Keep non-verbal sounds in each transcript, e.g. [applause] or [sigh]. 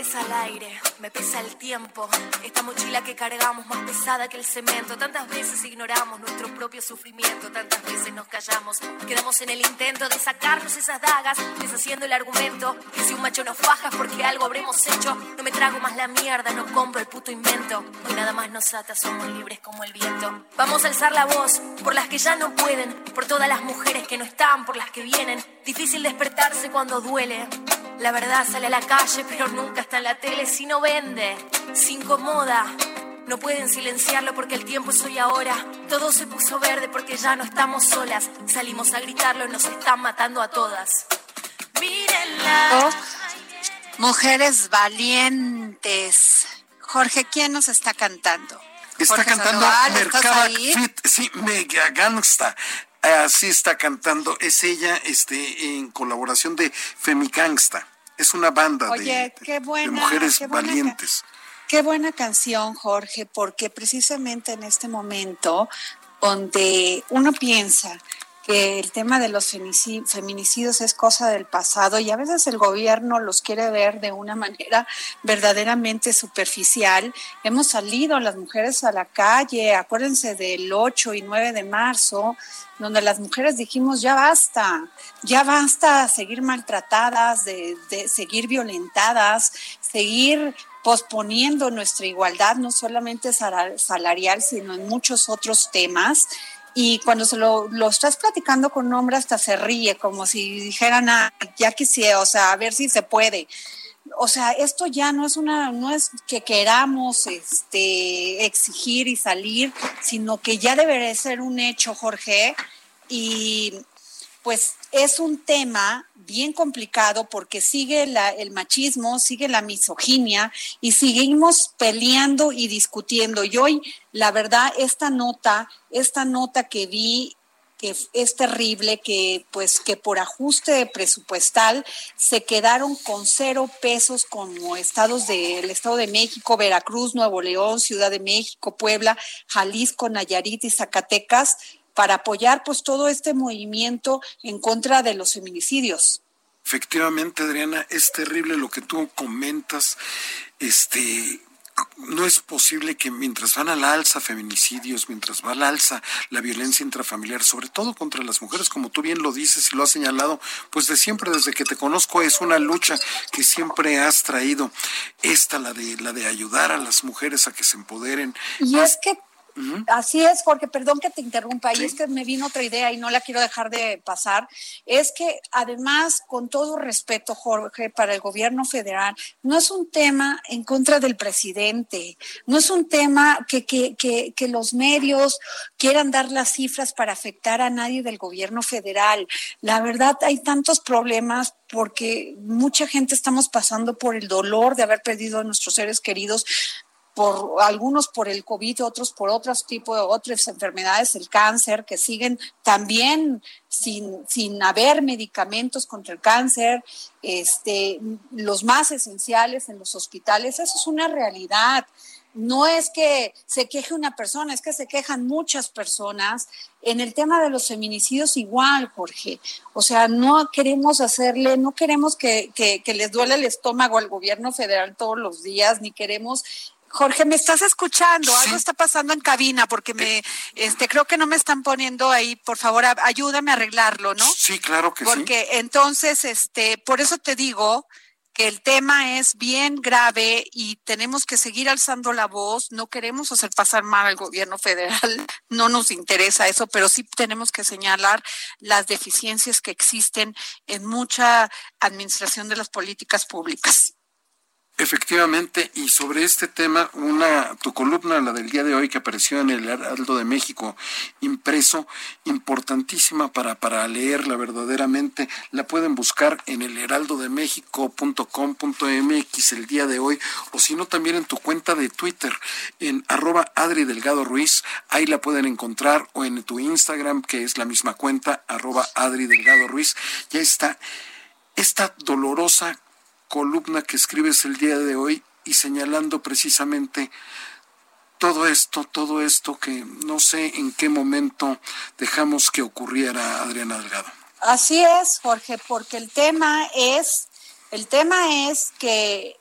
Pesa el aire, me pesa el tiempo. Esta mochila que cargamos más pesada que el cemento. Tantas veces ignoramos nuestro propio sufrimiento, tantas veces nos callamos. Quedamos en el intento de sacarnos esas dagas, deshaciendo el argumento que si un macho nos faja porque algo habremos hecho. No me trago más la mierda, no compro el puto invento. Hoy nada más nos ata, somos libres como el viento. Vamos a alzar la voz por las que ya no pueden, por todas las mujeres que no están, por las que vienen. Difícil despertarse cuando duele. La verdad sale a la calle, pero nunca está en la tele si no vende, se incomoda. No pueden silenciarlo porque el tiempo es hoy ahora. Todo se puso verde porque ya no estamos solas. Salimos a gritarlo, nos están matando a todas. Mírenla. Oh, mujeres valientes. Jorge, ¿quién nos está cantando? Está Jorge cantando Sandoval, ¿estás Mercaba ahí? Fit, sí, Mega Gangsta. Así está cantando. Es ella este, en colaboración de Femigangsta. Es una banda de- Oye, de, qué buena, de mujeres qué buena valientes. Qué buena canción, Jorge, porque precisamente en este momento donde uno piensa el tema de los feminicidios es cosa del pasado y a veces el gobierno los quiere ver de una manera verdaderamente superficial. Hemos salido las mujeres a la calle, acuérdense del 8 y 9 de marzo, donde las mujeres dijimos ya basta, ya basta seguir maltratadas, de, seguir violentadas, seguir posponiendo nuestra igualdad, no solamente sala- salarial, sino en muchos otros temas. Y cuando se lo, lo estás platicando con un hombre, hasta se ríe, como si dijeran, ah, ya quisiera, o sea, a ver si se puede. O sea, esto ya no es una, no es que queramos este, exigir y salir, sino que ya debería ser un hecho, Jorge. Y pues es un tema bien complicado porque sigue la- el machismo, sigue la misoginia y seguimos peleando y discutiendo. Y hoy, la verdad, esta nota, esta nota que vi que es terrible que pues que por ajuste presupuestal se quedaron con cero pesos como estados del Estado de México, Veracruz, Nuevo León, Ciudad de México, Puebla, Jalisco, Nayarit y Zacatecas para apoyar pues todo este movimiento en contra de los feminicidios. Efectivamente, Adriana, es terrible lo que tú comentas. Este, no es posible que mientras van al alza feminicidios, mientras va al alza la violencia intrafamiliar, sobre todo contra las mujeres, como tú bien lo dices y lo has señalado, pues de siempre, desde que te conozco, es una lucha que siempre has traído. Esta, la de, la de ayudar a las mujeres a que se empoderen. Y Más- es que Así es, Jorge, perdón que te interrumpa, y es que me vino otra idea y no la quiero dejar de pasar. Es que además, con todo respeto, Jorge, para el gobierno federal, no es un tema en contra del presidente, no es un tema que, que, que, que los medios quieran dar las cifras para afectar a nadie del gobierno federal. La verdad, hay tantos problemas porque mucha gente estamos pasando por el dolor de haber perdido a nuestros seres queridos por algunos por el COVID, otros por otros tipos de otras enfermedades, el cáncer, que siguen también sin, sin haber medicamentos contra el cáncer, este, los más esenciales en los hospitales, eso es una realidad no es que se queje una persona, es que se quejan muchas personas. En el tema de los feminicidios igual, Jorge. O sea, no queremos hacerle, no queremos que, que, les duele el estómago al gobierno federal todos los días, ni queremos Jorge, ¿me estás escuchando? Algo está pasando en cabina porque me, este, creo que no me están poniendo ahí. Por favor, ayúdame a arreglarlo, ¿no? Sí, claro que sí. Porque entonces, este, por eso te digo que el tema es bien grave y tenemos que seguir alzando la voz. No queremos hacer pasar mal al gobierno federal, [laughs] no nos interesa eso, pero sí tenemos que señalar las deficiencias que existen en mucha administración de las políticas públicas. Efectivamente, y sobre este tema, una tu columna, la del día de hoy que apareció en el Heraldo de México, impreso, importantísima para, para leerla verdaderamente, la pueden buscar en el heraldodemexico.com.mx el día de hoy, o si no también en tu cuenta de Twitter, en arroba Adri Delgado Ruiz, ahí la pueden encontrar, o en tu Instagram, que es la misma cuenta, arroba Adri Delgado Ruiz, ya está esta dolorosa columna que escribes el día de hoy y señalando precisamente todo esto, todo esto que no sé en qué momento dejamos que ocurriera, Adriana Delgado. Así es, Jorge, porque el tema es, el tema es que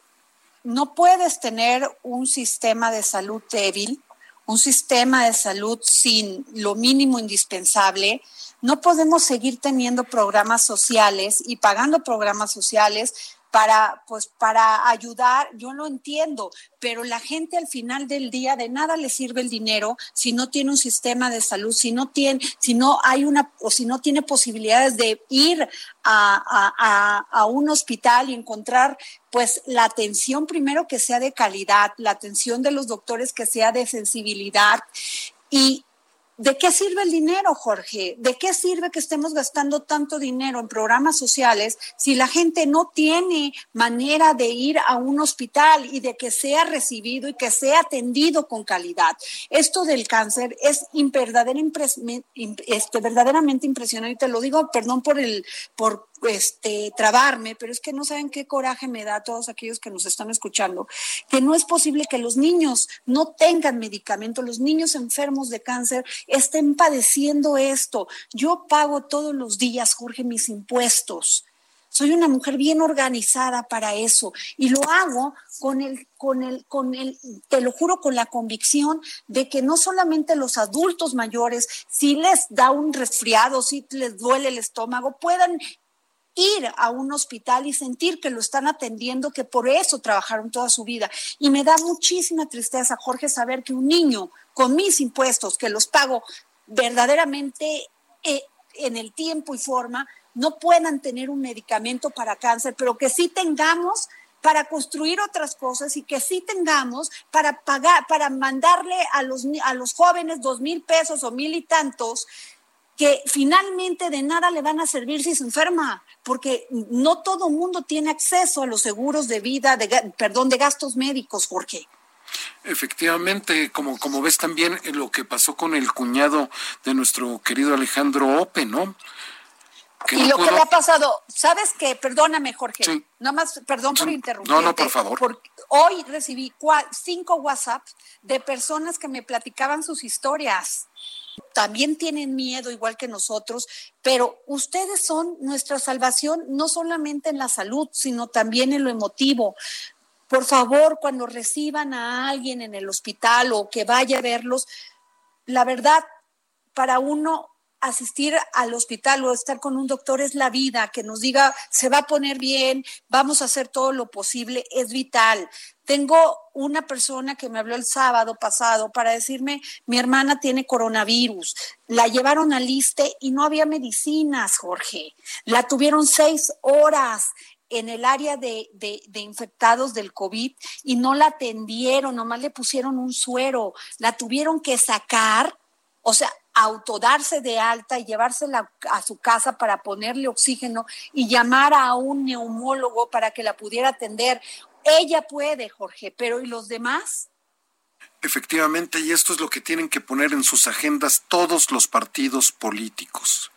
no puedes tener un sistema de salud débil, un sistema de salud sin lo mínimo indispensable. No podemos seguir teniendo programas sociales y pagando programas sociales para, pues, para ayudar, yo lo entiendo, pero la gente al final del día de nada le sirve el dinero si no tiene un sistema de salud, si no tiene, si no hay una, o si no tiene posibilidades de ir a, a, a un hospital y encontrar pues la atención primero que sea de calidad, la atención de los doctores que sea de sensibilidad. Y, ¿De qué sirve el dinero, Jorge? ¿De qué sirve que estemos gastando tanto dinero en programas sociales si la gente no tiene manera de ir a un hospital y de que sea recibido y que sea atendido con calidad? Esto del cáncer es este, verdaderamente impresionante. Te lo digo, perdón por el, por este, trabarme, pero es que no saben qué coraje me da a todos aquellos que nos están escuchando, que no es posible que los niños no tengan medicamento, los niños enfermos de cáncer estén padeciendo esto. Yo pago todos los días, Jorge, mis impuestos. Soy una mujer bien organizada para eso y lo hago con el, con el, con el, te lo juro, con la convicción de que no solamente los adultos mayores, si les da un resfriado, si les duele el estómago, puedan ir a un hospital y sentir que lo están atendiendo, que por eso trabajaron toda su vida. Y me da muchísima tristeza, Jorge, saber que un niño con mis impuestos, que los pago verdaderamente eh, en el tiempo y forma, no puedan tener un medicamento para cáncer, pero que sí tengamos para construir otras cosas y que sí tengamos para pagar, para mandarle a los, a los jóvenes dos mil pesos o mil y tantos que finalmente de nada le van a servir si se enferma, porque no todo mundo tiene acceso a los seguros de vida, de, perdón, de gastos médicos, Jorge. Efectivamente, como, como ves también lo que pasó con el cuñado de nuestro querido Alejandro Ope, ¿no? y lo que le ha pasado, ¿sabes qué? Perdóname, Jorge. Sí. Nada más, perdón por interrumpir. No, no, por favor. hoy recibí cinco WhatsApp de personas que me platicaban sus historias también tienen miedo igual que nosotros, pero ustedes son nuestra salvación no solamente en la salud, sino también en lo emotivo. Por favor, cuando reciban a alguien en el hospital o que vaya a verlos, la verdad, para uno asistir al hospital o estar con un doctor es la vida, que nos diga, se va a poner bien, vamos a hacer todo lo posible, es vital. Tengo una persona que me habló el sábado pasado para decirme, mi hermana tiene coronavirus, la llevaron al liste y no había medicinas, Jorge, la tuvieron seis horas en el área de, de, de, infectados del COVID y no la atendieron, nomás le pusieron un suero, la tuvieron que sacar, o sea, autodarse de alta y llevársela a su casa para ponerle oxígeno y llamar a un neumólogo para que la pudiera atender. Ella puede, Jorge, pero ¿y los demás? Efectivamente, y esto es lo que tienen que poner en sus agendas todos los partidos políticos.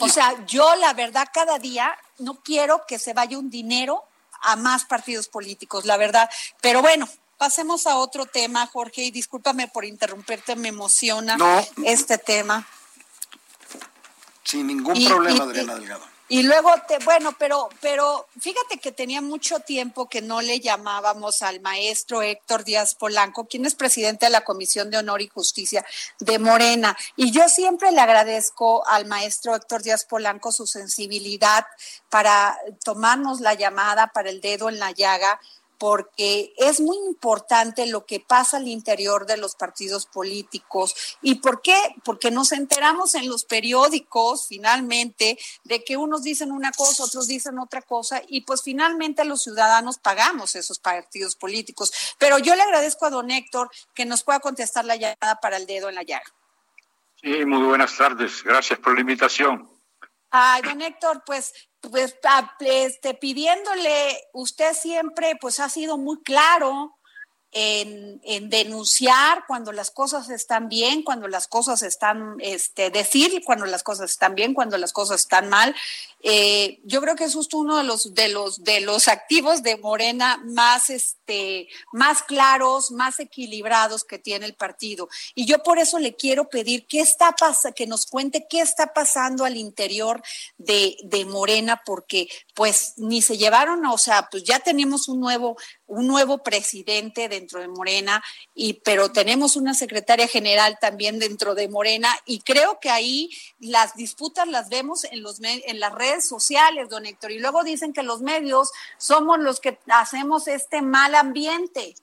O sea, yo la verdad cada día no quiero que se vaya un dinero a más partidos políticos, la verdad. Pero bueno, pasemos a otro tema, Jorge, y discúlpame por interrumpirte, me emociona este tema. Sin ningún problema, Adriana Delgado. Y luego, te, bueno, pero, pero fíjate que tenía mucho tiempo que no le llamábamos al maestro Héctor Díaz Polanco, quien es presidente de la Comisión de Honor y Justicia de Morena. Y yo siempre le agradezco al maestro Héctor Díaz Polanco su sensibilidad para tomarnos la llamada para el dedo en la llaga porque es muy importante lo que pasa al interior de los partidos políticos. ¿Y por qué? Porque nos enteramos en los periódicos finalmente de que unos dicen una cosa, otros dicen otra cosa, y pues finalmente los ciudadanos pagamos esos partidos políticos. Pero yo le agradezco a don Héctor que nos pueda contestar la llamada para el dedo en la llaga. Sí, muy buenas tardes. Gracias por la invitación. Ay, don Héctor, pues pues este, pidiéndole, usted siempre pues ha sido muy claro en, en, denunciar cuando las cosas están bien, cuando las cosas están, este, decir cuando las cosas están bien, cuando las cosas están mal. Eh, yo creo que es justo uno de los, de los, de los activos de Morena más, este, más claros, más equilibrados que tiene el partido. Y yo por eso le quiero pedir qué está pasando, que nos cuente qué está pasando al interior de, de Morena, porque pues ni se llevaron, o sea, pues ya tenemos un nuevo, un nuevo presidente dentro de Morena, y, pero tenemos una secretaria general también dentro de Morena, y creo que ahí las disputas las vemos en, los, en las redes sociales, don Héctor, y luego dicen que los medios somos los que hacemos este mal ambiente.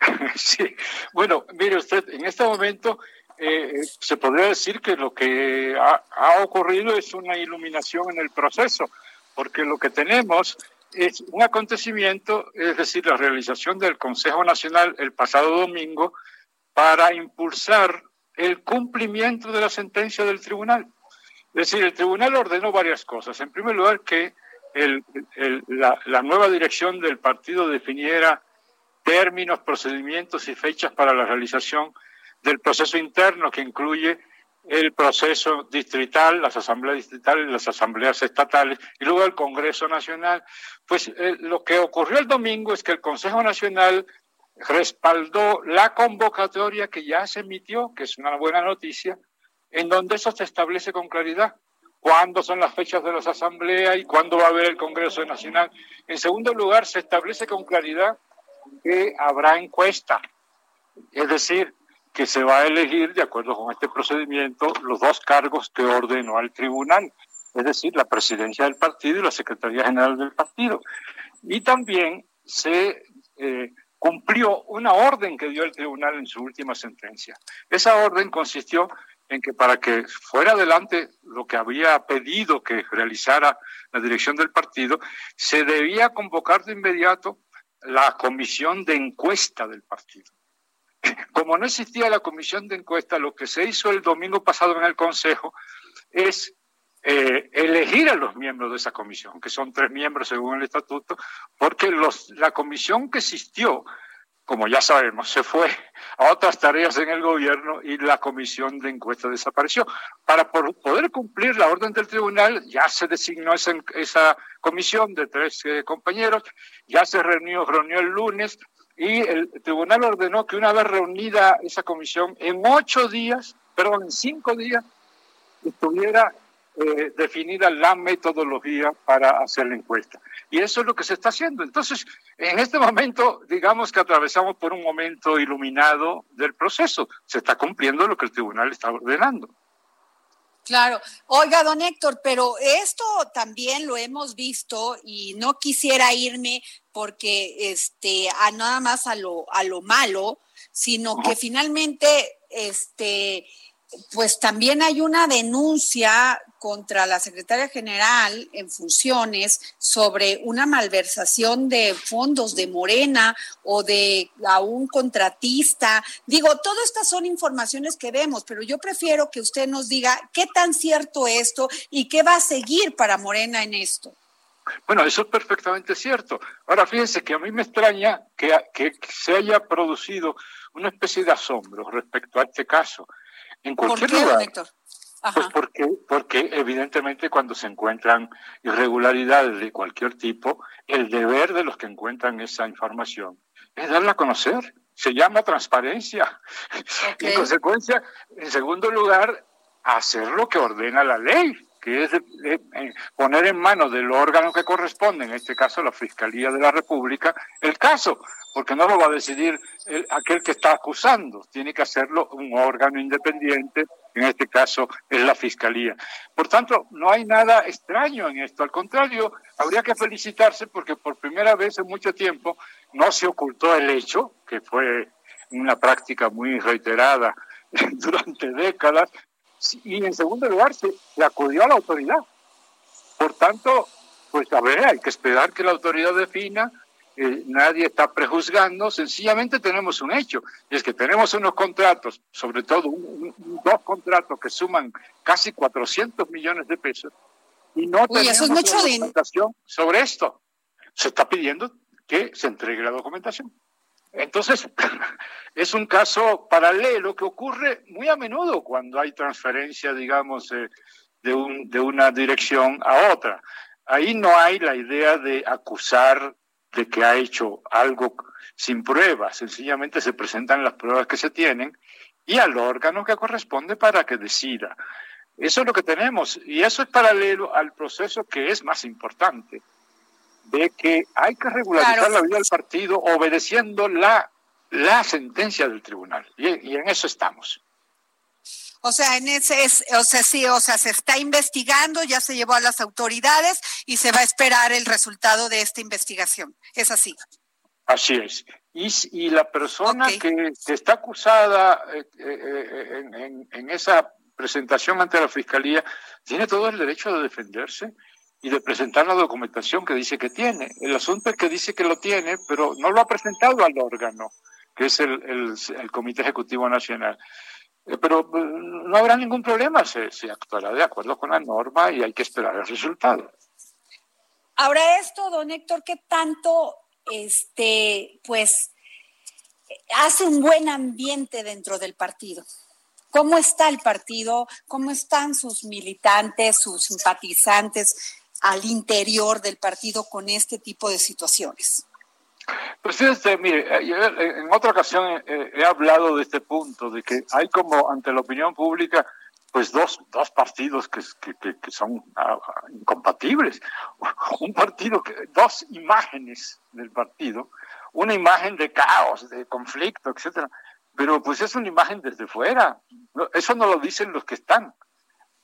[laughs] Sí, bueno, mire usted, en este momento eh, se podría decir que lo que ha, ha ocurrido es una iluminación en el proceso, porque lo que tenemos es un acontecimiento, es decir, la realización del Consejo Nacional el pasado domingo para impulsar el cumplimiento de la sentencia del tribunal. Es decir, el tribunal ordenó varias cosas. En primer lugar, que la nueva dirección del partido definiera términos, procedimientos y fechas para la realización del proceso interno que incluye el proceso distrital, las asambleas distritales, las asambleas estatales y luego el Congreso Nacional. Pues eh, lo que ocurrió el domingo es que el Consejo Nacional respaldó la convocatoria que ya se emitió, que es una buena noticia, en donde eso se establece con claridad cuándo son las fechas de las asambleas y cuándo va a haber el Congreso Nacional. En segundo lugar, se establece con claridad que habrá encuesta, es decir, que se va a elegir, de acuerdo con este procedimiento, los dos cargos que ordenó al tribunal, es decir, la presidencia del partido y la secretaría general del partido. Y también se eh, cumplió una orden que dio el tribunal en su última sentencia. Esa orden consistió en que para que fuera adelante lo que había pedido que realizara la dirección del partido, se debía convocar de inmediato la comisión de encuesta del partido. Como no existía la comisión de encuesta, lo que se hizo el domingo pasado en el Consejo es eh, elegir a los miembros de esa comisión, que son tres miembros según el estatuto, porque la comisión que existió, como ya sabemos, se fue a otras tareas en el gobierno y la comisión de encuesta desapareció. Para poder cumplir la orden del tribunal, ya se designó esa, esa comisión de tres eh, compañeros, ya se reunió el lunes, y el tribunal ordenó que una vez reunida esa comisión, en ocho días, perdón, en cinco días, estuviera eh, definida la metodología para hacer la encuesta. Y eso es lo que se está haciendo. Entonces, en este momento, digamos que atravesamos por un momento iluminado del proceso. Se está cumpliendo lo que el tribunal está ordenando. Claro. Oiga, don Héctor, pero esto también lo hemos visto y no quisiera irme porque este a nada más a lo a lo malo, sino que finalmente este pues también hay una denuncia contra la secretaria general en funciones sobre una malversación de fondos de Morena o de a un contratista. Digo, todas estas son informaciones que vemos, pero yo prefiero que usted nos diga qué tan cierto esto y qué va a seguir para Morena en esto. Bueno, eso es perfectamente cierto. Ahora fíjense que a mí me extraña que, que se haya producido una especie de asombro respecto a este caso. En cualquier ¿Por qué, lugar. Héctor? Pues porque, porque evidentemente cuando se encuentran irregularidades de cualquier tipo, el deber de los que encuentran esa información es darla a conocer. Se llama transparencia. Y en consecuencia, en segundo lugar, hacer lo que ordena la ley, que es poner en manos del órgano que corresponde, en este caso la Fiscalía de la República, el caso, porque no lo va a decidir aquel que está acusando, tiene que hacerlo un órgano independiente, en este caso es la Fiscalía. Por tanto, no hay nada extraño en esto, al contrario, habría que felicitarse porque por primera vez en mucho tiempo no se ocultó el hecho, que fue una práctica muy reiterada [laughs] durante décadas, y en segundo lugar se, acudió a la autoridad. Por tanto, pues a ver, hay que esperar que la autoridad defina, eh, nadie está prejuzgando, sencillamente tenemos un hecho, y es que tenemos unos contratos, sobre todo dos contratos que suman casi 400 millones de pesos, y no tenemos documentación sobre esto. Se está pidiendo que se entregue la documentación. Entonces, [laughs] es un caso paralelo que ocurre muy a menudo cuando hay transferencia, digamos, de, un, de una dirección a otra. Ahí no hay la idea de acusar de que ha hecho algo sin pruebas, sencillamente se presentan las pruebas que se tienen y al órgano que corresponde para que decida. Eso es lo que tenemos y eso es paralelo al proceso que es más importante, de que hay que regularizar la vida del partido obedeciendo la, la sentencia del tribunal. Y, en eso estamos. O sea, en ese es, o sea, sí, o sea, se está investigando, ya se llevó a las autoridades y se va a esperar el resultado de esta investigación. Es así. Así es. Y, y la persona que, está acusada eh, eh, eh, en, en esa presentación ante la fiscalía tiene todo el derecho de defenderse y de presentar la documentación que dice que tiene. El asunto es que dice que lo tiene, pero no lo ha presentado al órgano, que es el, el, Comité Ejecutivo Nacional. Eh, pero eh, no habrá ningún problema, se, se actuará de acuerdo con la norma y hay que esperar el resultado. Ahora esto, don Héctor, ¿qué tanto, este, pues, hace un buen ambiente dentro del partido? ¿Cómo está el partido? ¿Cómo están sus militantes, sus simpatizantes? Al interior del partido con este tipo de situaciones? Pues fíjese, mire, en otra ocasión he, hablado de este punto, de que hay como ante la opinión pública, pues dos, dos partidos que, que, son ah, incompatibles. [laughs] Un partido, que, dos imágenes del partido, una imagen de caos, de conflicto, etcétera, pero pues es una imagen desde fuera. Eso no lo dicen los que están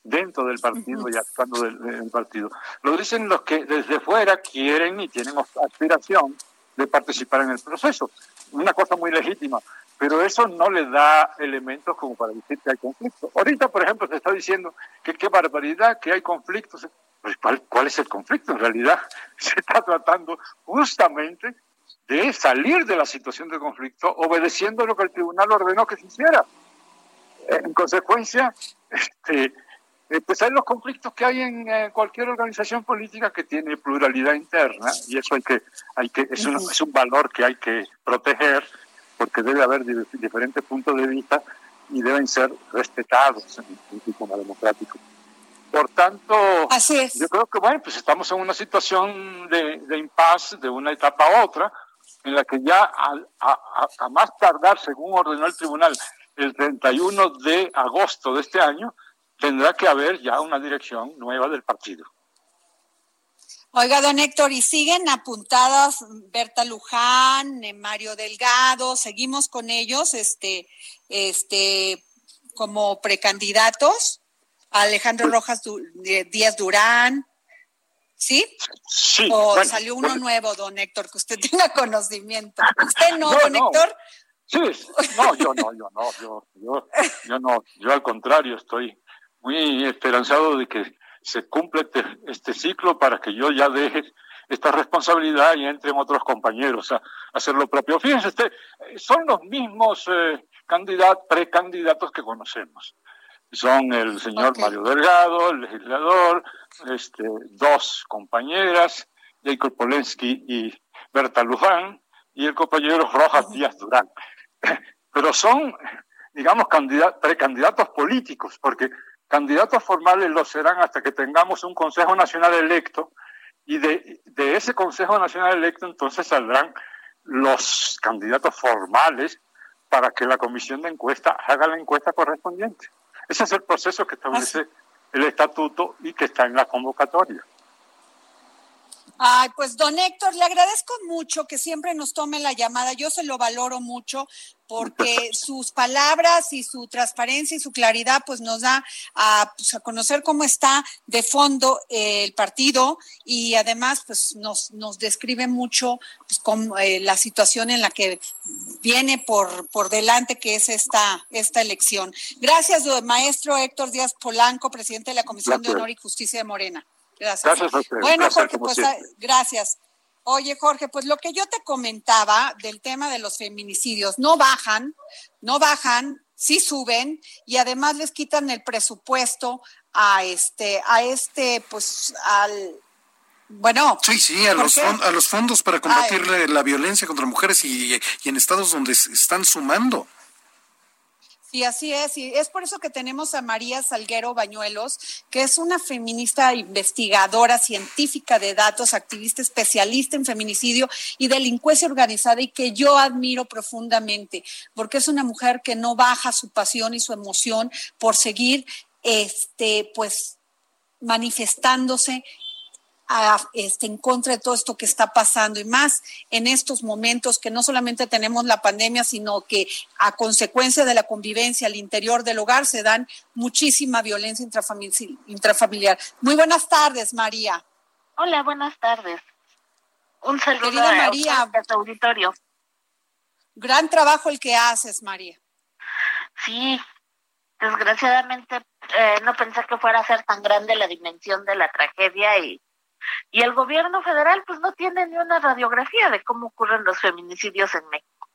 dentro del partido y actuando del, partido. Lo dicen los que desde fuera quieren y tienen aspiración de participar en el proceso. Una cosa muy legítima, pero eso no le da elementos como para decir que hay conflicto. Ahorita, por ejemplo, se está diciendo que qué barbaridad, que hay conflictos. Pues, ¿cuál, ¿Cuál es el conflicto? En realidad [laughs] se está tratando justamente de salir de la situación de conflicto obedeciendo lo que el tribunal ordenó que se hiciera. En consecuencia, este, eh, pues hay los conflictos que hay en eh, cualquier organización política que tiene pluralidad interna y eso hay que, hay que es, un, es un valor que hay que proteger porque debe haber diferentes puntos de vista y deben ser respetados en un sistema democrático. Por tanto, yo creo que bueno, pues estamos en una situación de, de impasse de una etapa a otra, en la que ya a, a, a más tardar, según ordenó el tribunal, el 31 de agosto de este año, tendrá que haber ya una dirección nueva del partido. Oiga, don Héctor, ¿y siguen apuntadas Berta Luján, eh, Mario Delgado? ¿Seguimos con ellos este, este, como precandidatos? Alejandro Rojas Díaz Durán, ¿sí? Sí. ¿O salió uno nuevo, don Héctor, que usted [laughs] tenga conocimiento? ¿Usted no, don Héctor? Sí, no, yo no, yo no, yo, yo, yo no, yo al contrario estoy muy esperanzado de que se cumpla este, este, ciclo para que yo ya deje esta responsabilidad y entren otros compañeros a, hacer lo propio. Fíjense, este, son los mismos eh, candidatos, precandidatos que conocemos. Son el señor Mario Delgado, el legislador, este, dos compañeras, Jacob Polensky y Berta Luján, y el compañero Rojas Díaz Durán. [clears throat] Pero son, digamos, precandidatos políticos, porque candidatos formales lo serán hasta que tengamos un Consejo Nacional electo, y de, de ese Consejo Nacional electo entonces saldrán los candidatos formales para que la comisión de encuesta haga la encuesta correspondiente. Ese es el proceso que establece el estatuto y que está en la convocatoria. Ay, pues don Héctor, le agradezco mucho que siempre nos tome la llamada. Yo se lo valoro mucho porque [laughs] sus palabras y su transparencia y su claridad pues nos da a, pues, a conocer cómo está de fondo el partido y además pues nos, nos describe mucho pues, con, eh, la situación en la que viene por, por delante que es esta, esta elección. Gracias, maestro Héctor Díaz Polanco, presidente de la Comisión de Honor y Justicia de Morena. Gracias. Bueno, Jorge, pues ah, gracias. Oye, Jorge, pues lo que yo te comentaba del tema de los feminicidios, no bajan, no bajan, sí suben y además les quitan el presupuesto a este, a este, pues al, bueno. Sí, sí, a los, a los fondos para combatir la violencia contra mujeres y, y en estados donde están sumando. Sí, así es. Y es por eso que tenemos a María Salguero Bañuelos, que es una feminista investigadora, científica de datos, activista especialista en feminicidio y delincuencia organizada y que yo admiro profundamente, porque es una mujer que no baja su pasión y su emoción por seguir este pues manifestándose este, en contra de todo esto que está pasando y más en estos momentos que no solamente tenemos la pandemia, sino que a consecuencia de la convivencia al interior del hogar se dan muchísima violencia intrafamiliar. Muy buenas tardes, María. Hola, buenas tardes. Un saludo Querida María, a tu auditorio. Gran trabajo el que haces, María. Sí, desgraciadamente eh, no pensé que fuera a ser tan grande la dimensión de la tragedia y y el gobierno federal pues no tiene ni una radiografía de cómo ocurren los feminicidios en México.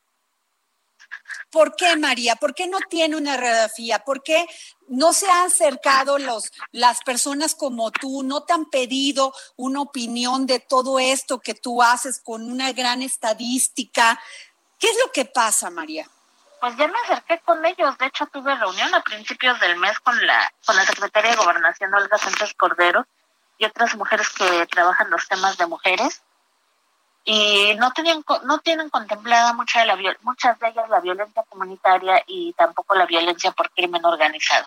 ¿Por qué, María? ¿Por qué no tiene una radiografía? ¿Por qué no se han acercado los, las personas como tú? ¿No te han pedido una opinión de todo esto que tú haces con una gran estadística? ¿Qué es lo que pasa, María? Pues ya me acerqué con ellos. De hecho, tuve reunión a principios del mes con la, con la secretaria de Gobernación, Olga Sánchez Cordero, y otras mujeres que trabajan los temas de mujeres y no tenían no tienen contemplada mucha de la muchas de ellas la violencia comunitaria y tampoco la violencia por crimen organizado.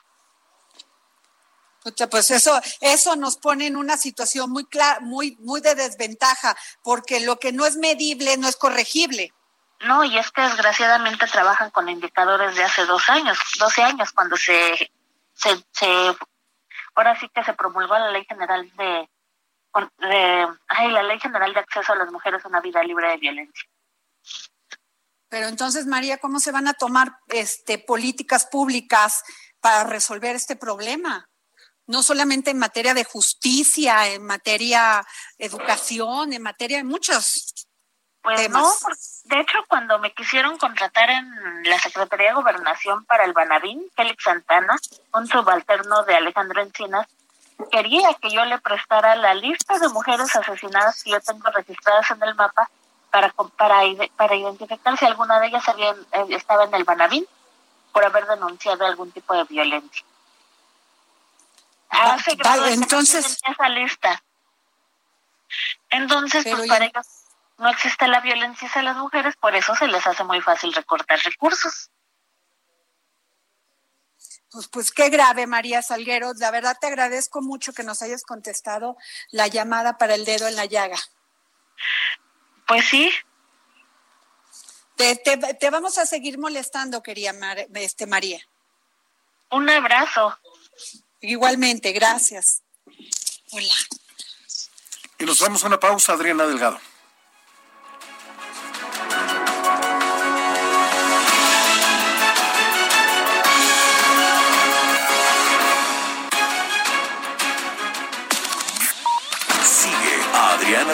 Pues eso, eso nos pone en una situación muy clara, muy, muy de desventaja, porque lo que no es medible no es corregible. No, y es que desgraciadamente trabajan con indicadores de hace dos años, doce años, cuando se, se, se ahora sí que se promulgó la ley general de, ay, la ley general de acceso a las mujeres a una vida libre de violencia. Pero entonces, María, ¿cómo se van a tomar este, políticas públicas para resolver este problema? No solamente en materia de justicia, en materia educación, en materia de muchos pues no, de hecho cuando me quisieron contratar en la Secretaría de Gobernación para el Banabín, Félix Santana, un subalterno de Alejandro Encinas, quería que yo le prestara la lista de mujeres asesinadas que yo tengo registradas en el mapa para, para, para identificar si alguna de ellas había, eh, estaba en el Banabín por haber denunciado algún tipo de violencia. Hace entonces esa lista. Entonces, pues para ellos no existe la violencia hacia las mujeres, por eso se les hace muy fácil recortar recursos. Pues, pues qué grave, María Salguero. La verdad te agradezco mucho que nos hayas contestado la llamada para el dedo en la llaga. Pues sí. Te, te, vamos a seguir molestando, quería este, María. Un abrazo. Igualmente, gracias. Hola. Y nos damos una pausa, Adriana Delgado.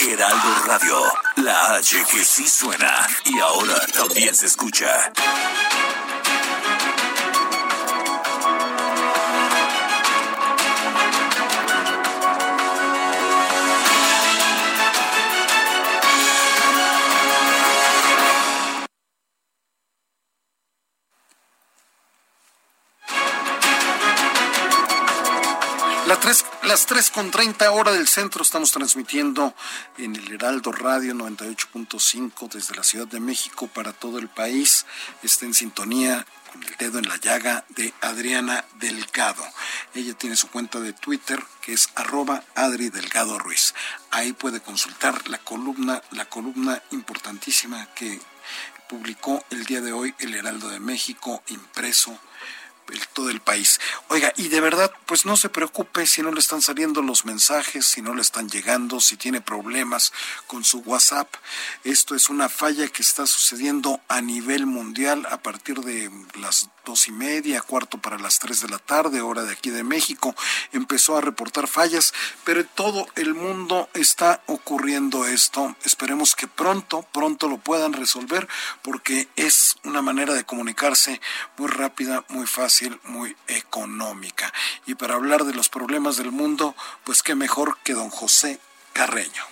Heraldo Radio, la H que sí suena y ahora también se escucha. Las 3 con 30 hora del centro estamos transmitiendo en el Heraldo Radio 98.5 desde la Ciudad de México para todo el país. Está en sintonía con el dedo en la llaga de Adriana Delgado. Ella tiene su cuenta de Twitter que es arroba Adri Delgado Ruiz. Ahí puede consultar la columna, la columna importantísima que publicó el día de hoy el Heraldo de México impreso todo el país. Oiga, y de verdad, pues no se preocupe si no le están saliendo los mensajes, si no le están llegando, si tiene problemas con su WhatsApp. Esto es una falla que está sucediendo a nivel mundial a partir de las dos y media, cuarto para las tres de la tarde, hora de aquí de México. Empezó a reportar fallas, pero en todo el mundo está ocurriendo esto. Esperemos que pronto, pronto lo puedan resolver porque es una manera de comunicarse muy rápida, muy fácil muy económica. Y para hablar de los problemas del mundo, pues qué mejor que don José Carreño.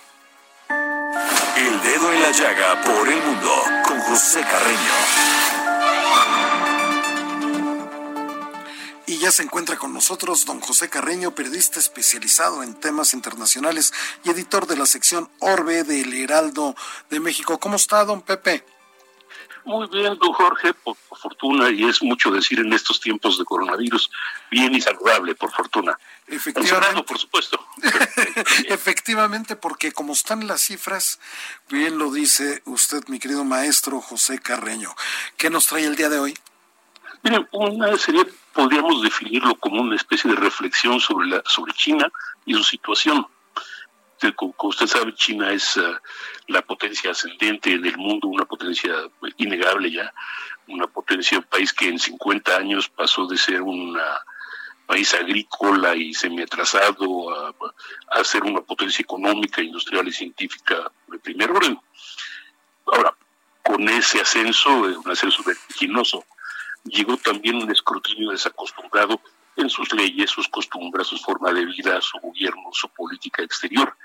El dedo en la llaga por el mundo con José Carreño. Y ya se encuentra con nosotros don José Carreño, periodista especializado en temas internacionales y editor de la sección Orbe del Heraldo de México. ¿Cómo está, don Pepe? Muy bien, don Jorge, por, fortuna, y es mucho decir en estos tiempos de coronavirus, bien y saludable, por fortuna. Efectivamente. por supuesto. [laughs] Efectivamente, porque como están las cifras, bien lo dice usted, mi querido maestro José Carreño. ¿Qué nos trae el día de hoy? Miren, una serie podríamos definirlo como una especie de reflexión sobre, sobre China y su situación como usted sabe, China es eh, la potencia ascendente del mundo, una potencia innegable ya, una potencia, un país que en 50 años pasó de ser un país agrícola y semi-atrasado a, a, ser una potencia económica, industrial y científica de primer orden. Ahora, con ese ascenso, un ascenso vertiginoso, llegó también un escrutinio desacostumbrado en sus leyes, sus costumbres, su forma de vida, su gobierno, su política exterior.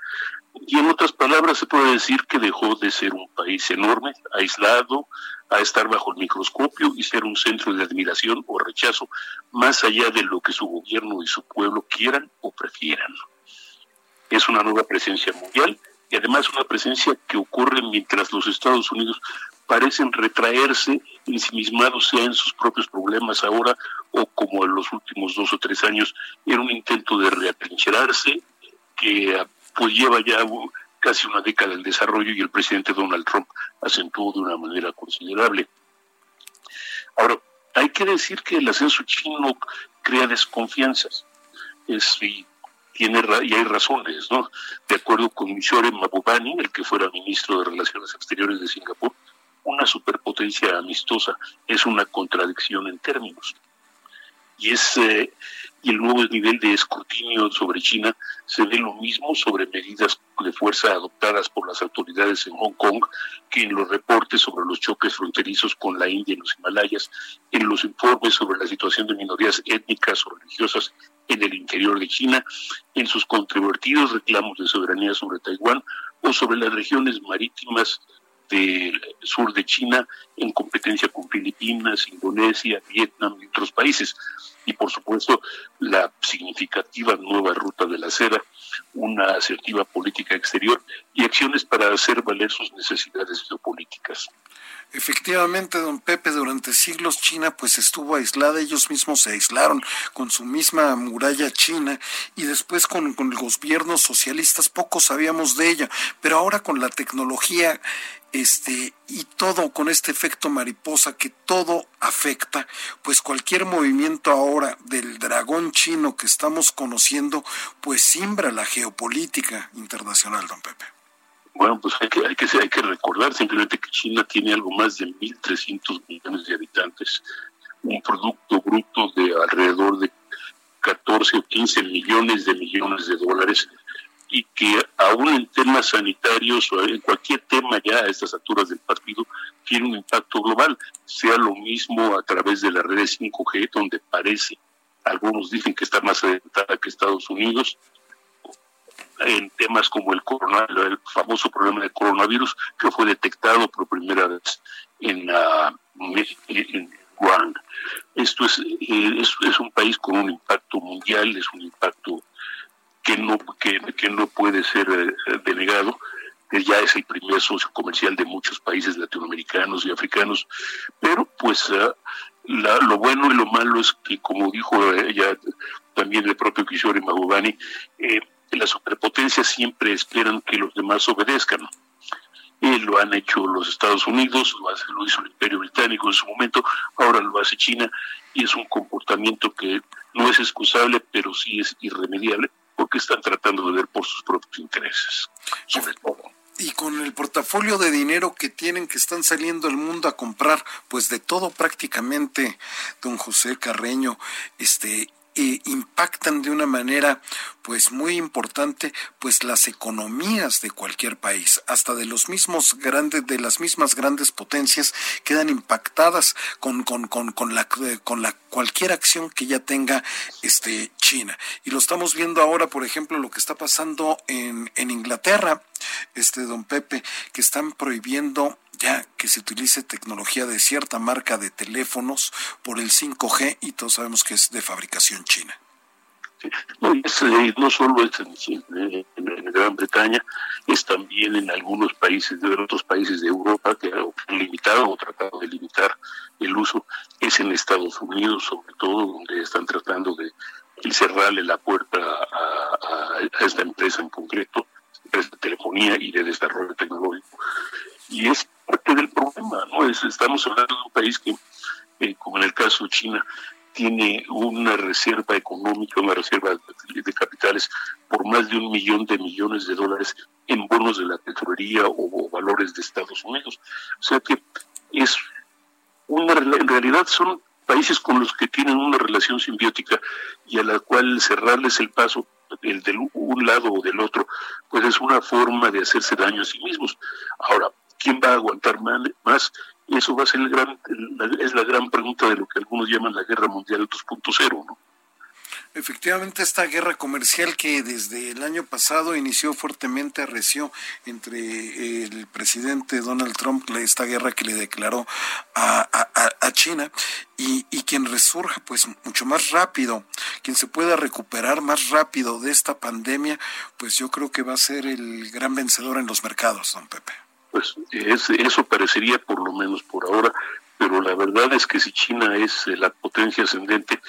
Y en otras palabras, se puede decir que dejó de ser un país enorme, aislado, a estar bajo el microscopio y ser un centro de admiración o rechazo, más allá de lo que su gobierno y su pueblo quieran o prefieran. Es una nueva presencia mundial y además una presencia que ocurre mientras los Estados Unidos parecen retraerse, ensimismados sea en sus propios problemas ahora o como en los últimos dos o tres años, en un intento de reatrincherarse que pues lleva ya casi una década el desarrollo y el presidente Donald Trump acentuó de una manera considerable. Ahora, hay que decir que el ascenso chino crea desconfianzas. Es, y tiene y hay razones, ¿no? De acuerdo con Michore Mabubani, el que fuera ministro de Relaciones Exteriores de Singapur, una superpotencia amistosa es una contradicción en términos. Y, es, eh, y el nuevo nivel de escrutinio sobre China se ve lo mismo sobre medidas de fuerza adoptadas por las autoridades en Hong Kong que en los reportes sobre los choques fronterizos con la India y los Himalayas, en los informes sobre la situación de minorías étnicas o religiosas en el interior de China, en sus controvertidos reclamos de soberanía sobre Taiwán o sobre las regiones marítimas del sur de China en competencia con Filipinas, Indonesia, Vietnam y otros países. Y por supuesto, la significativa nueva ruta de la seda, una asertiva política exterior y acciones para hacer valer sus necesidades geopolíticas. Efectivamente, don Pepe, durante siglos China pues estuvo aislada, ellos mismos se aislaron con su misma muralla china y después con, con los gobiernos socialistas poco sabíamos de ella, pero ahora con la tecnología este, y todo con este efecto mariposa que todo afecta, pues cualquier movimiento ahora del dragón chino que estamos conociendo, pues simbra la geopolítica internacional, don Pepe. Bueno, pues hay que, hay que, hay que recordar simplemente que China tiene algo más de 1.300 millones de habitantes, un producto bruto de alrededor de 14 o 15 millones de millones de dólares y que aún en temas sanitarios o en cualquier tema ya a estas alturas del partido tiene un impacto global, sea lo mismo a través de las redes 5G, donde parece, algunos dicen que está más adelantada que Estados Unidos, en temas como el, corona, el famoso problema del coronavirus que fue detectado por primera vez en, uh, en Wuhan. Esto es, eh, es, es un país con un impacto mundial, es un impacto que no, que, que no puede ser eh, denegado, que ya es el primer socio comercial de muchos países latinoamericanos y africanos, pero pues eh, lo bueno y lo malo es que, como dijo ella también el propio Kishore Mahubani, eh, las superpotencias siempre esperan que los demás obedezcan. Eh, lo han hecho los Estados Unidos, lo, lo hizo el Imperio Británico en su momento, ahora lo hace China y es un comportamiento que no es excusable, pero sí es irremediable porque están tratando de ver por sus propios intereses, sobre todo. Y con el portafolio de dinero que tienen, que están saliendo al mundo a comprar, pues de todo prácticamente, don José Carreño, este, eh, impactan de una manera pues muy importante pues las economías de cualquier país. Hasta de los mismos grandes de las mismas grandes potencias quedan impactadas con con, con, con la con la cualquier acción que ya tenga este China. Y lo estamos viendo ahora por ejemplo lo que está pasando en, en Inglaterra este don Pepe que están prohibiendo ya que se utilice tecnología de cierta marca de teléfonos por el 5G y todos sabemos que es de fabricación china. No, es, solo es en, en, Gran Bretaña, es también en algunos países, de otros países de Europa que han limitado o tratado de limitar el uso, es en Estados Unidos sobre todo, donde están tratando de cerrarle la puerta a, a esta empresa en concreto, empresa de telefonía y de desarrollo tecnológico. Y es parte del problema, ¿no? Es, estamos hablando de un país que, eh, como en el caso de China, tiene una reserva económica, una reserva de capitales por más de un millón de millones de dólares en bonos de la petrolería o, valores de Estados Unidos. O sea que es una, en realidad son países con los que tienen una relación simbiótica y a la cual cerrarles el paso el de un lado o del otro, pues es una forma de hacerse daño a sí mismos. Ahora, ¿quién va a aguantar más? Eso va a ser el gran, es la gran pregunta de lo que algunos llaman la guerra mundial 2.0, ¿no? Efectivamente, esta guerra comercial que desde el año pasado inició fuertemente, arreció entre el presidente Donald Trump, esta guerra que le declaró a, a, China, y, y, quien resurja pues mucho más rápido, quien se pueda recuperar más rápido de esta pandemia, pues yo creo que va a ser el gran vencedor en los mercados, don Pepe. Pues eso parecería por lo menos por ahora, pero la verdad es que si China es la potencia ascendente,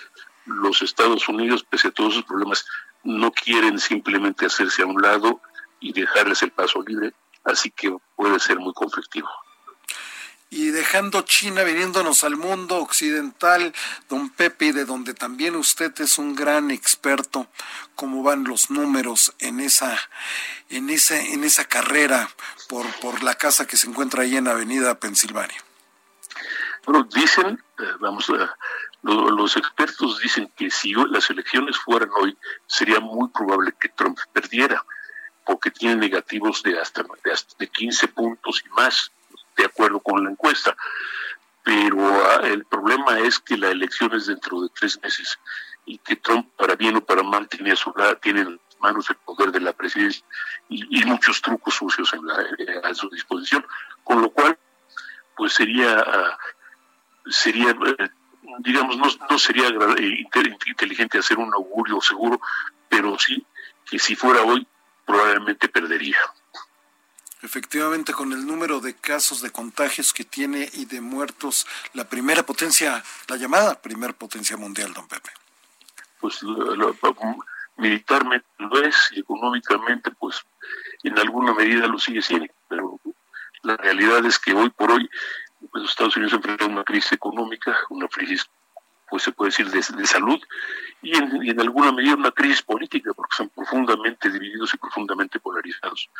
los Estados Unidos, pese a todos sus problemas, no quieren simplemente hacerse a un lado y dejarles el paso libre, así que puede ser muy conflictivo. Y dejando China, viniéndonos al mundo occidental, don Pepe, de donde también usted es un gran experto, cómo van los números en esa, en esa, en esa carrera por, por la casa que se encuentra ahí en Avenida Pensilvania. Bueno, dicen, eh, vamos a los expertos dicen que si las elecciones fueran hoy, sería muy probable que Trump perdiera, porque tiene negativos de hasta, de 15 puntos y más, de acuerdo con la encuesta. Pero ah, el problema es que la elección es dentro de tres meses y que Trump, para bien o para mal, tiene a, su, tiene en manos el poder de la presidencia y, muchos trucos sucios en eh, a su disposición. Con lo cual, pues sería, ah, sería eh, digamos, no, no sería eh, inteligente hacer un augurio seguro, pero sí que si fuera hoy probablemente perdería. Efectivamente, con el número de casos de contagios que tiene y de muertos, la primera potencia, la llamada primera potencia mundial, don Pepe. Pues militarmente lo es y económicamente, pues en alguna medida lo sigue siendo, pero La realidad es que hoy por hoy pues, Estados Unidos enfrentan una crisis económica, una crisis, pues se puede decir, de, salud, y en, y en, alguna medida una crisis política, porque son profundamente divididos y profundamente polarizados.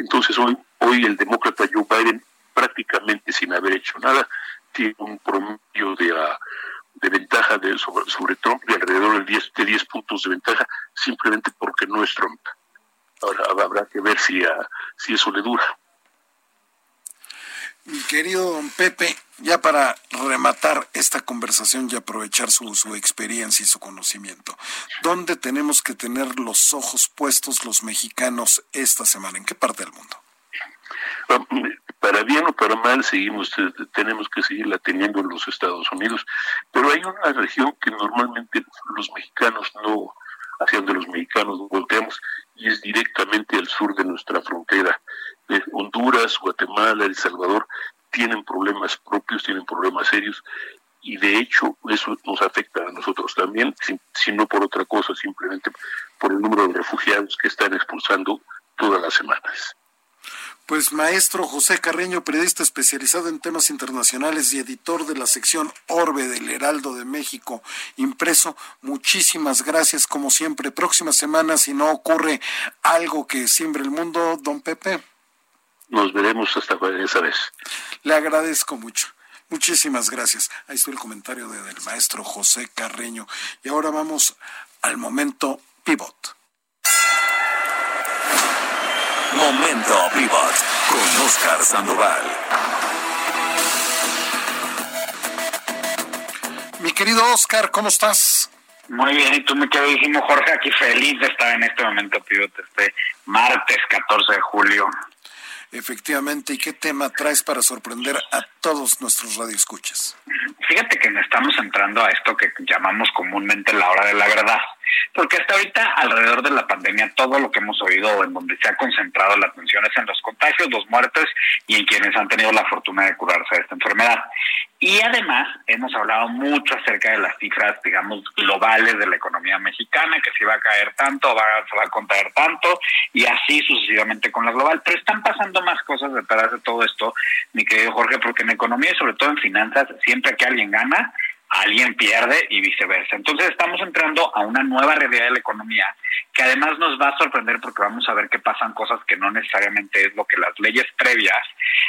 Entonces hoy, hoy el demócrata Joe Biden, prácticamente sin haber hecho nada, tiene un promedio de, uh, de ventaja de, sobre, sobre, Trump de alrededor de 10, de 10 puntos de ventaja, simplemente porque no es Trump. Ahora habrá que ver si, uh, si eso le dura. Mi querido Pepe, ya para rematar esta conversación y aprovechar su, experiencia y su conocimiento, ¿dónde tenemos que tener los ojos puestos los mexicanos esta semana? ¿En qué parte del mundo? Para bien o para mal, seguimos, tenemos que seguirla teniendo en los Estados Unidos, pero hay una región que normalmente los mexicanos no, hacia donde los mexicanos volteamos, y es directamente al sur de nuestra frontera. Honduras, Guatemala, El Salvador tienen problemas propios, tienen problemas serios y de hecho eso nos afecta a nosotros también, si, no por otra cosa, simplemente por el número de refugiados que están expulsando todas las semanas. Pues maestro José Carreño, periodista especializado en temas internacionales y editor de la sección Orbe del Heraldo de México impreso, muchísimas gracias como siempre. Próxima semana, si no ocurre algo que siembre el mundo, don Pepe. Nos veremos hasta esa vez. Le agradezco mucho. Muchísimas gracias. Ahí está el comentario del maestro José Carreño. Y ahora vamos al momento pivot. Momento pivot con Oscar Sandoval. Mi querido Oscar, ¿cómo estás? Muy bien, y tú me dijimos Jorge, aquí feliz de estar en este momento pivot, este martes 14 de julio. Efectivamente, ¿y qué tema traes para sorprender a todos nuestros radioescuchas? Fíjate que estamos entrando a esto que llamamos comúnmente la hora de la verdad, porque hasta ahorita alrededor de la pandemia todo lo que hemos oído en donde se ha concentrado la atención es en los contagios, los muertes y en quienes han tenido la fortuna de curarse de esta enfermedad. Y además hemos hablado mucho acerca de las cifras, digamos, globales de la economía mexicana, que si va a caer tanto, va, se va a contraer tanto, y así sucesivamente con la global. Pero están pasando más cosas detrás de todo esto, mi querido Jorge, porque economía y sobre todo en finanzas, siempre que alguien gana, alguien pierde y viceversa. Entonces estamos entrando a una nueva realidad de la economía que además nos va a sorprender porque vamos a ver que pasan cosas que no necesariamente es lo que las leyes previas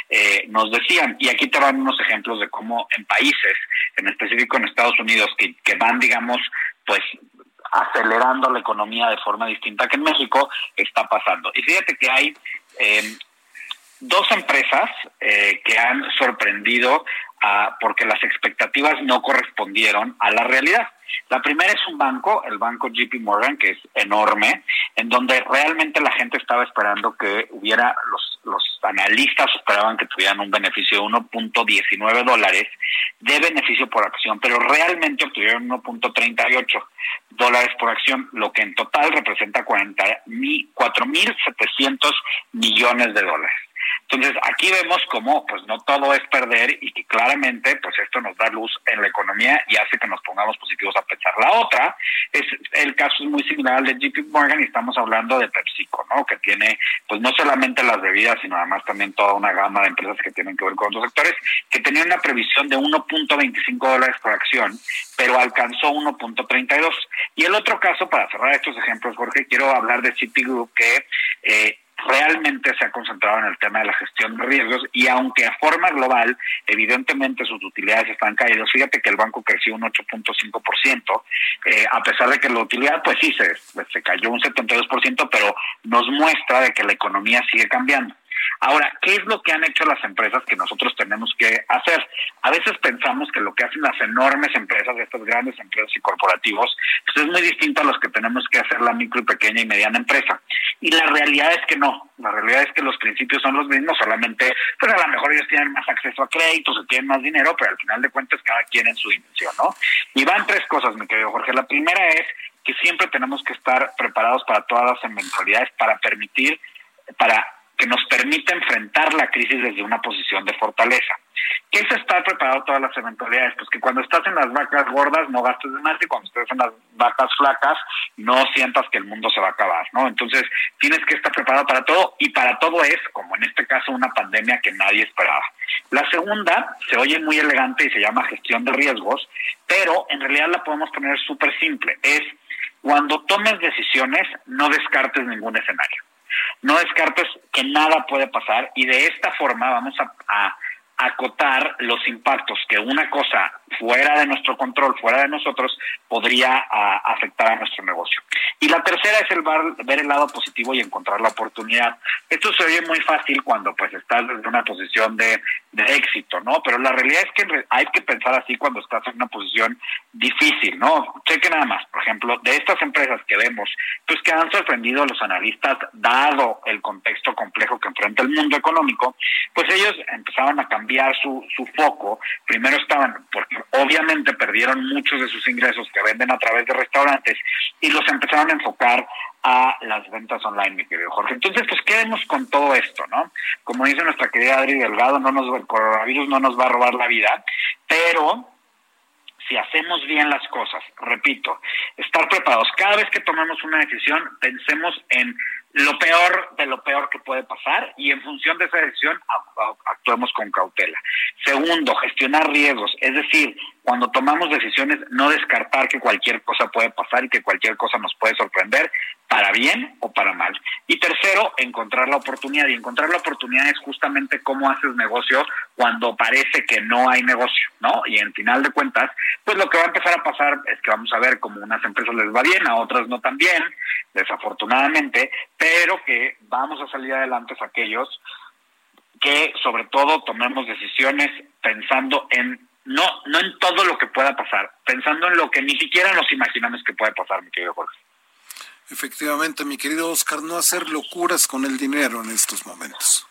eh, nos decían. Y aquí te van unos ejemplos de cómo en países, en específico en Estados Unidos, que, que van, digamos, pues acelerando la economía de forma distinta que en México, está pasando. Y fíjate que hay eh, dos empresas eh, que han sorprendido porque las expectativas no correspondieron a la realidad. La primera es un banco, el banco JP Morgan, que es enorme, en donde realmente la gente estaba esperando que hubiera, los, los analistas esperaban que tuvieran un beneficio de 1.19 dólares de beneficio por acción, pero realmente obtuvieron 1.38 dólares por acción, lo que en total representa 4.700 millones de dólares. Entonces, aquí vemos cómo pues no todo es perder y que claramente pues esto nos da luz en la economía y hace que nos pongamos positivos a pensar. La otra es el caso muy similar al de JP Morgan y estamos hablando de PepsiCo, ¿no? Que tiene pues no solamente las bebidas, sino además también toda una gama de empresas que tienen que ver con otros sectores, que tenía una previsión de 1.25 dólares por acción, pero alcanzó 1.32. Y el otro caso, para cerrar estos ejemplos, Jorge, quiero hablar de Citigroup, que eh, realmente se ha concentrado en el tema de la gestión de riesgos y aunque a forma global, evidentemente sus utilidades están caídas, fíjate que el banco creció un 8.5%, eh, a pesar de que la utilidad, pues sí, se, se cayó un 72%, pero nos muestra de que la economía sigue cambiando. Ahora, ¿qué es lo que han hecho las empresas que nosotros tenemos que hacer? A veces pensamos que lo que hacen las enormes empresas, estas grandes empresas y corporativos, pues es muy distinto a los que tenemos que hacer la micro y pequeña y mediana empresa. Y la realidad es que no. La realidad es que los principios son los mismos, solamente, pues a lo mejor ellos tienen más acceso a créditos, o tienen más dinero, pero al final de cuentas cada quien en su dimensión, ¿no? Y van tres cosas, mi querido Jorge. La primera es que siempre tenemos que estar preparados para todas las eventualidades para permitir, para que nos permite enfrentar la crisis desde una posición de fortaleza. ¿Qué es estar preparado todas las eventualidades? Pues que cuando estás en las vacas gordas no gastes de más y cuando estés en las vacas flacas no sientas que el mundo se va a acabar, ¿no? Entonces tienes que estar preparado para todo y para todo es, como en este caso, una pandemia que nadie esperaba. La segunda se oye muy elegante y se llama gestión de riesgos, pero en realidad la podemos poner súper simple. Es cuando tomes decisiones, no descartes ningún escenario. No descartes que nada puede pasar y de esta forma vamos a, acotar los impactos que una cosa fuera de nuestro control, fuera de nosotros, podría afectar a nuestro negocio. Y la tercera es el ver el lado positivo y encontrar la oportunidad. Esto se oye muy fácil cuando pues estás desde una posición de, de éxito, ¿no? Pero la realidad es que hay que pensar así cuando estás en una posición difícil, ¿no? Cheque nada más, por ejemplo, de estas empresas que vemos, pues que han sorprendido a los analistas, dado el contexto complejo que enfrenta el mundo económico, pues ellos empezaban a cambiar su, su foco. Primero estaban, porque obviamente perdieron muchos de sus ingresos que venden a través de restaurantes y los empezaron a enfocar a las ventas online, mi querido Jorge. Entonces, pues quedemos con todo esto, ¿no? Como dice nuestra querida Adri Delgado, no nos, el coronavirus no nos va a robar la vida, pero si hacemos bien las cosas, repito, estar preparados. Cada vez que tomemos una decisión, pensemos en lo peor de lo peor que puede pasar y en función de esa decisión actuemos con cautela. Segundo, gestionar riesgos, es decir, cuando tomamos decisiones no descartar que cualquier cosa puede pasar y que cualquier cosa nos puede sorprender, para bien o para mal. Y tercero, encontrar la oportunidad. Y encontrar la oportunidad es justamente cómo haces negocio cuando parece que no hay negocio, ¿no? Y en final de cuentas, pues lo que va a empezar a pasar es que vamos a ver cómo unas empresas les va bien, a otras no tan bien, desafortunadamente, pero que vamos a salir adelante aquellos que sobre todo tomemos decisiones pensando en no no en todo lo que pueda pasar, pensando en lo que ni siquiera nos imaginamos que puede pasar, mi querido Jorge. Efectivamente, mi querido Oscar, no hacer locuras con el dinero en estos momentos.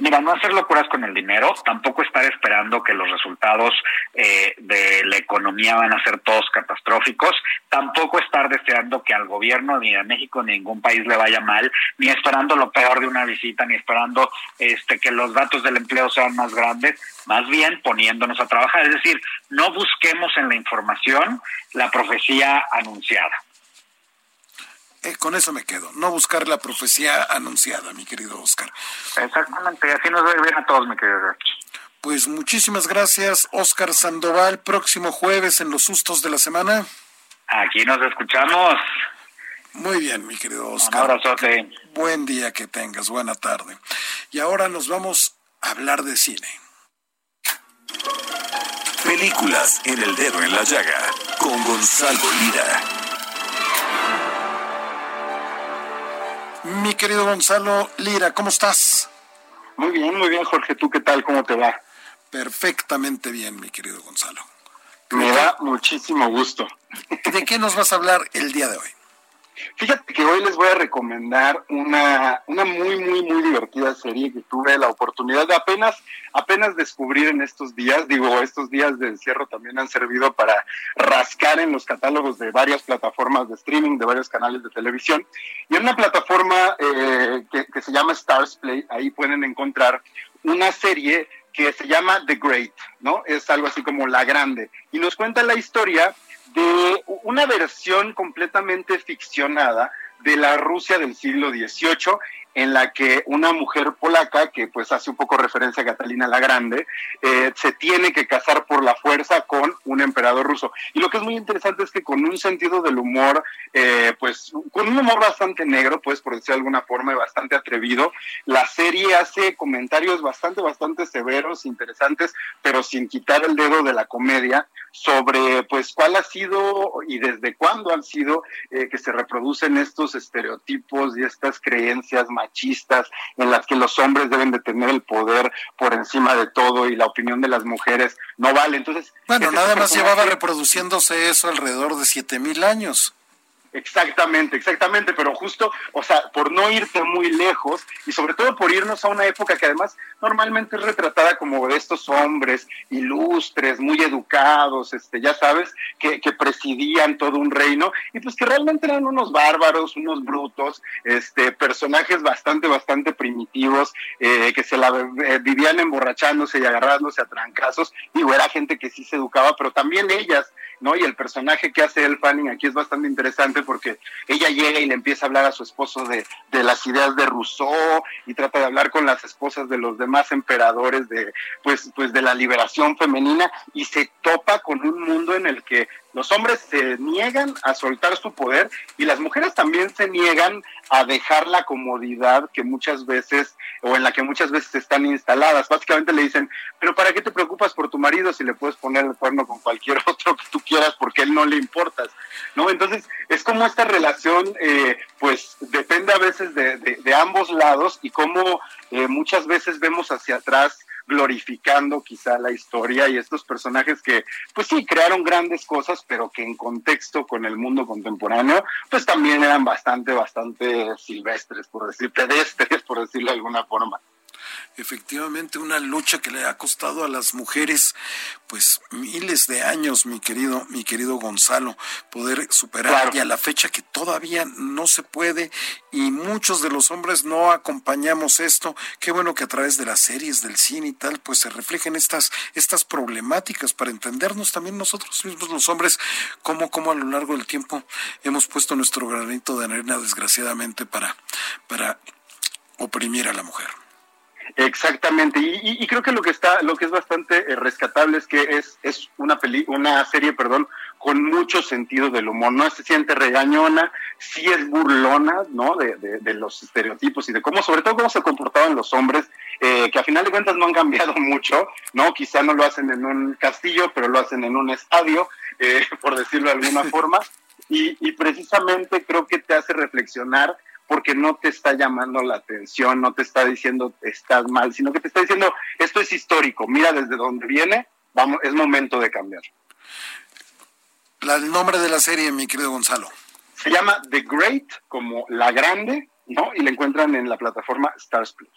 Mira, no hacer locuras con el dinero, tampoco estar esperando que los resultados eh, de la economía van a ser todos catastróficos, tampoco estar deseando que al gobierno ni de México ni ningún país le vaya mal, ni esperando lo peor de una visita, ni esperando este que los datos del empleo sean más grandes, más bien poniéndonos a trabajar. Es decir, no busquemos en la información la profecía anunciada. Eh, con eso me quedo. No buscar la profecía anunciada, mi querido Oscar. Exactamente, así nos va bien a todos, mi querido Pues muchísimas gracias, Oscar Sandoval. Próximo jueves en los sustos de la semana. Aquí nos escuchamos. Muy bien, mi querido Oscar. Un abrazote. Buen día que tengas, buena tarde. Y ahora nos vamos a hablar de cine. Películas en el dedo en la llaga con Gonzalo Lira. Mi querido Gonzalo Lira, ¿cómo estás? Muy bien, muy bien, Jorge. ¿Tú qué tal? ¿Cómo te va? Perfectamente bien, mi querido Gonzalo. Me da muchísimo gusto. ¿De qué nos vas a hablar el día de hoy? Fíjate que hoy les voy a recomendar una, una muy, muy, muy divertida serie que tuve la oportunidad de apenas, apenas descubrir en estos días. Digo, estos días de encierro también han servido para rascar en los catálogos de varias plataformas de streaming, de varios canales de televisión. Y en una plataforma eh, que, que se llama Stars Play, ahí pueden encontrar una serie que se llama The Great, ¿no? Es algo así como La Grande. Y nos cuenta la historia de una versión completamente ficcionada de la Rusia del siglo XVIII en la que una mujer polaca, que pues hace un poco referencia a Catalina la Grande, eh, se tiene que casar por la fuerza con un emperador ruso. Y lo que es muy interesante es que con un sentido del humor, eh, pues con un humor bastante negro, pues por decir de alguna forma, bastante atrevido, la serie hace comentarios bastante, bastante severos, interesantes, pero sin quitar el dedo de la comedia sobre pues cuál ha sido y desde cuándo han sido eh, que se reproducen estos estereotipos y estas creencias machistas en las que los hombres deben de tener el poder por encima de todo y la opinión de las mujeres no vale. Entonces, bueno, nada más llevaba reproduciéndose eso alrededor de siete mil años. Exactamente, exactamente, pero justo, o sea, por no irte muy lejos y sobre todo por irnos a una época que además normalmente es retratada como de estos hombres ilustres, muy educados, este, ya sabes, que, que presidían todo un reino y pues que realmente eran unos bárbaros, unos brutos, este, personajes bastante, bastante primitivos, eh, que se la eh, vivían emborrachándose y agarrándose a trancazos, digo, era gente que sí se educaba, pero también ellas ¿no? Y el personaje que hace El Fanning aquí es bastante interesante porque ella llega y le empieza a hablar a su esposo de, de las ideas de Rousseau y trata de hablar con las esposas de los demás emperadores de, pues, pues de la liberación femenina y se topa con un mundo en el que los hombres se niegan a soltar su poder y las mujeres también se niegan a dejar la comodidad que muchas veces o en la que muchas veces están instaladas. Básicamente le dicen, pero ¿para qué te preocupas por tu marido si le puedes poner el cuerno con cualquier [laughs] otro que tú quieras porque él no le importas? ¿No? Entonces es como esta relación, eh, pues depende a veces de, de, ambos lados y como eh, muchas veces vemos hacia atrás glorificando quizá la historia y estos personajes que, pues sí, crearon grandes cosas, pero que en contexto con el mundo contemporáneo, pues también eran bastante, bastante silvestres, por decir, pedestres, [laughs] por decirlo de alguna forma efectivamente una lucha que le ha costado a las mujeres pues miles de años, mi querido, mi querido Gonzalo, poder superar y a la fecha que todavía no se puede y muchos de los hombres no acompañamos esto. Qué bueno que a través de las series, del cine y tal, pues se reflejen estas, estas problemáticas para entendernos también nosotros mismos los hombres, cómo, cómo a lo largo del tiempo hemos puesto nuestro granito de arena desgraciadamente para, para oprimir a la mujer. Exactamente, y, creo que lo que está, lo que es bastante eh, rescatable es que es, es una peli, una serie, perdón, con mucho sentido del humor. No se siente regañona, sí es burlona, ¿no? De, de, los estereotipos y de cómo, sobre todo cómo se comportaban los hombres, eh, que a final de cuentas no han cambiado [laughs] mucho, ¿no? Quizá no lo hacen en un castillo, pero lo hacen en un estadio, eh, [laughs] por decirlo de alguna forma. Y, y precisamente creo que te hace reflexionar porque no te está llamando la atención, no te está diciendo estás mal, sino que te está diciendo esto es histórico, mira desde dónde viene, vamos, es momento de cambiar. el nombre de la serie, mi querido Gonzalo. Se llama The Great, como la grande, ¿no? Y la encuentran en la plataforma Stars Plus.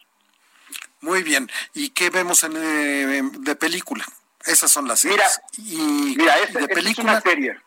Muy bien. ¿Y qué vemos en, eh, de película? Esas son las series. Mira, y, mira de película, es una serie.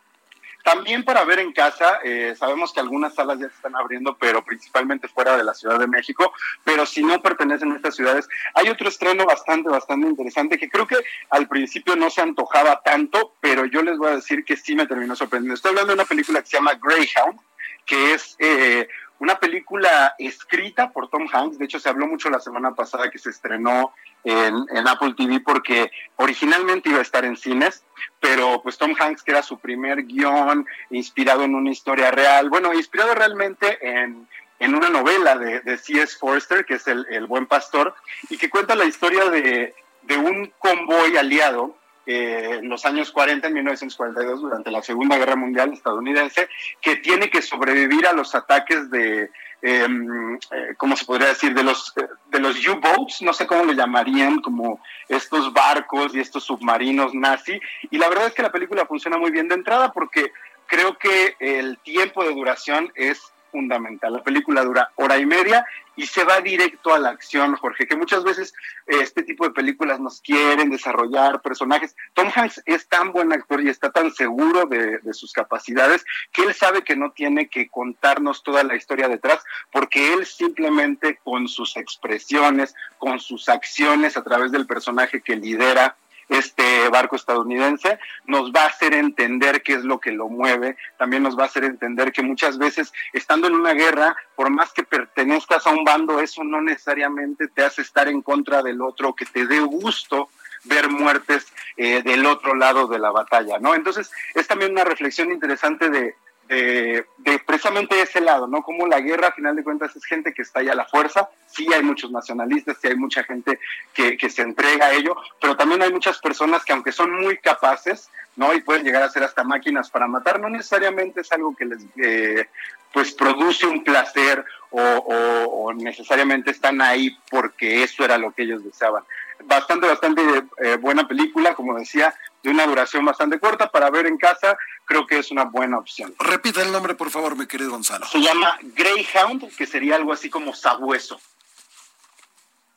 También para ver en casa, eh, sabemos que algunas salas ya se están abriendo, pero principalmente fuera de la Ciudad de México, pero si no pertenecen a estas ciudades, hay otro estreno bastante, bastante interesante que creo que al principio no se antojaba tanto, pero yo les voy a decir que sí me terminó sorprendiendo. Estoy hablando de una película que se llama Greyhound, que es eh, una película escrita por Tom Hanks, de hecho se habló mucho la semana pasada que se estrenó en, Apple TV porque originalmente iba a estar en cines, pero pues Tom Hanks, que era su primer guion, inspirado en una historia real, bueno, inspirado realmente en, en una novela de, C.S. Forrester, que es el, el, Buen Pastor, y que cuenta la historia de, de un convoy aliado eh, en los años 40, en 1942, durante la Segunda Guerra Mundial estadounidense, que tiene que sobrevivir a los ataques de Em, eh, ¿cómo se podría decir? De los, de los U-boats, no sé cómo le llamarían, como estos barcos y estos submarinos nazi. Y la verdad es que la película funciona muy bien de entrada porque creo que el tiempo de duración es fundamental. La película dura hora y media y se va directo a la acción, Jorge, que muchas veces eh, este tipo de películas nos quieren desarrollar personajes. Tom Hanks es tan buen actor y está tan seguro de, de, sus capacidades que él sabe que no tiene que contarnos toda la historia detrás, porque él simplemente con sus expresiones, con sus acciones a través del personaje que lidera, este barco estadounidense, nos va a hacer entender qué es lo que lo mueve, también nos va a hacer entender que muchas veces estando en una guerra, por más que pertenezcas a un bando, eso no necesariamente te hace estar en contra del otro, que te dé gusto ver muertes eh, del otro lado de la batalla, ¿no? Entonces, es también una reflexión interesante de, de, precisamente ese lado, ¿no? Como la guerra, a final de cuentas, es gente que está ahí a la fuerza. Sí hay muchos nacionalistas, sí hay mucha gente que, se entrega a ello, pero también hay muchas personas que, aunque son muy capaces, ¿no? Y pueden llegar a ser hasta máquinas para matar, no necesariamente es algo que les, eh, pues, produce un placer o, o, necesariamente están ahí porque eso era lo que ellos deseaban. Bastante, bastante eh, buena película, como decía, de una duración bastante corta para ver en casa, creo que es una buena opción. Repita el nombre, por favor, mi querido Gonzalo. Se llama Greyhound, que sería algo así como sabueso.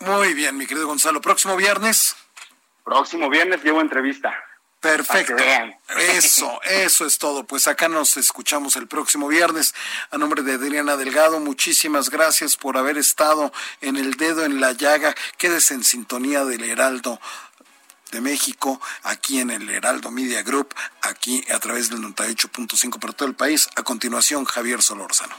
Muy bien, mi querido Gonzalo. Próximo viernes. Próximo viernes llevo entrevista. Perfecto. Eso, eso es todo. Pues acá nos escuchamos el próximo viernes. A nombre de Adriana Delgado, muchísimas gracias por haber estado en el dedo en la llaga. Quédese en sintonía del Heraldo de México, aquí en el Heraldo Media Group, aquí a través del 98.5 para todo el país. A continuación, Javier Solórzano.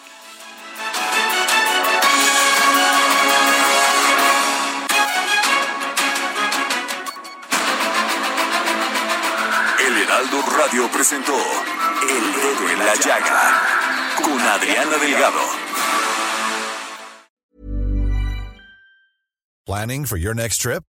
El Heraldo Radio presentó El Dedo en la Llaga con Adriana Delgado. Planning for your next trip?